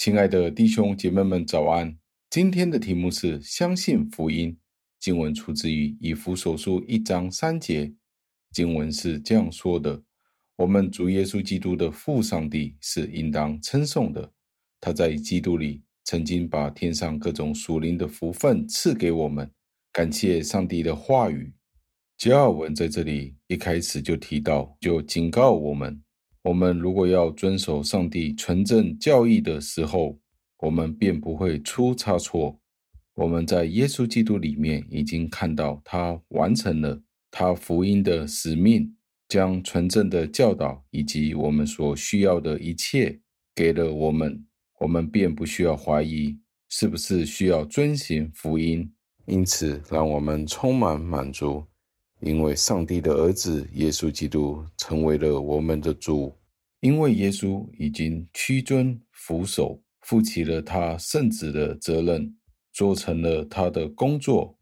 亲爱的弟兄姐妹们，早安！今天的题目是相信福音。经文出自于以弗所书一章三节，经文是这样说的：“我们主耶稣基督的父上帝是应当称颂的，他在基督里曾经把天上各种属灵的福分赐给我们。”感谢上帝的话语。加尔文在这里一开始就提到，就警告我们。我们如果要遵守上帝纯正教义的时候，我们便不会出差错。我们在耶稣基督里面已经看到他完成了他福音的使命，将纯正的教导以及我们所需要的一切给了我们，我们便不需要怀疑是不是需要遵行福音。因此，让我们充满满足。因为上帝的儿子耶稣基督成为了我们的主，因为耶稣已经屈尊俯首，负起了他圣子的责任，做成了他的工作。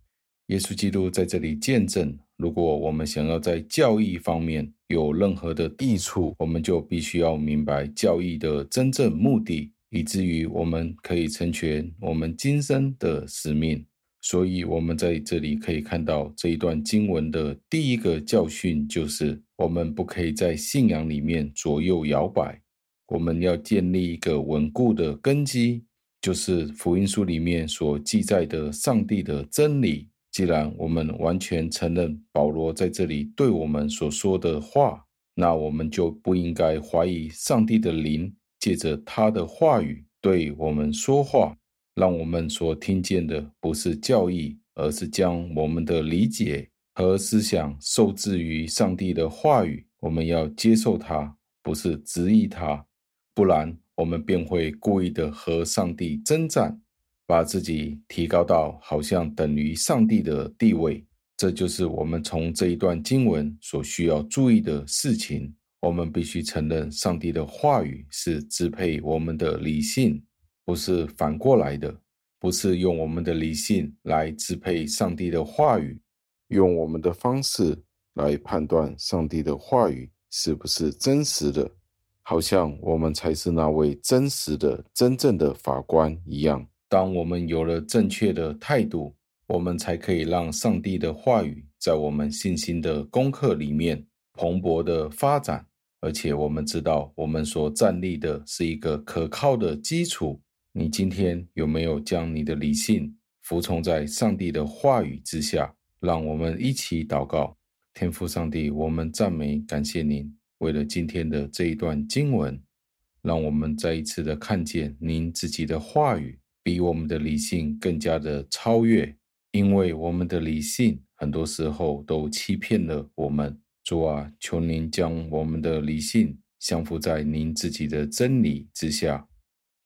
耶稣基督在这里见证：如果我们想要在教义方面有任何的益处，我们就必须要明白教义的真正目的，以至于我们可以成全我们今生的使命。所以，我们在这里可以看到这一段经文的第一个教训，就是我们不可以在信仰里面左右摇摆。我们要建立一个稳固的根基，就是福音书里面所记载的上帝的真理。既然我们完全承认保罗在这里对我们所说的话，那我们就不应该怀疑上帝的灵借着他的话语对我们说话。让我们所听见的不是教义，而是将我们的理解和思想受制于上帝的话语。我们要接受它，不是质疑它，不然我们便会故意的和上帝争战，把自己提高到好像等于上帝的地位。这就是我们从这一段经文所需要注意的事情。我们必须承认，上帝的话语是支配我们的理性。不是反过来的，不是用我们的理性来支配上帝的话语，用我们的方式来判断上帝的话语是不是真实的，好像我们才是那位真实的、真正的法官一样。当我们有了正确的态度，我们才可以让上帝的话语在我们信心的功课里面蓬勃的发展，而且我们知道我们所站立的是一个可靠的基础。你今天有没有将你的理性服从在上帝的话语之下？让我们一起祷告，天父上帝，我们赞美感谢您，为了今天的这一段经文，让我们再一次的看见您自己的话语比我们的理性更加的超越，因为我们的理性很多时候都欺骗了我们。主啊，求您将我们的理性降服在您自己的真理之下。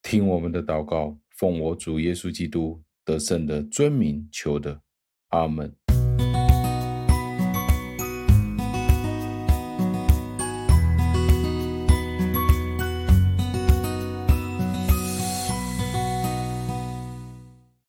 听我们的祷告，奉我主耶稣基督得胜的尊名求的，阿门。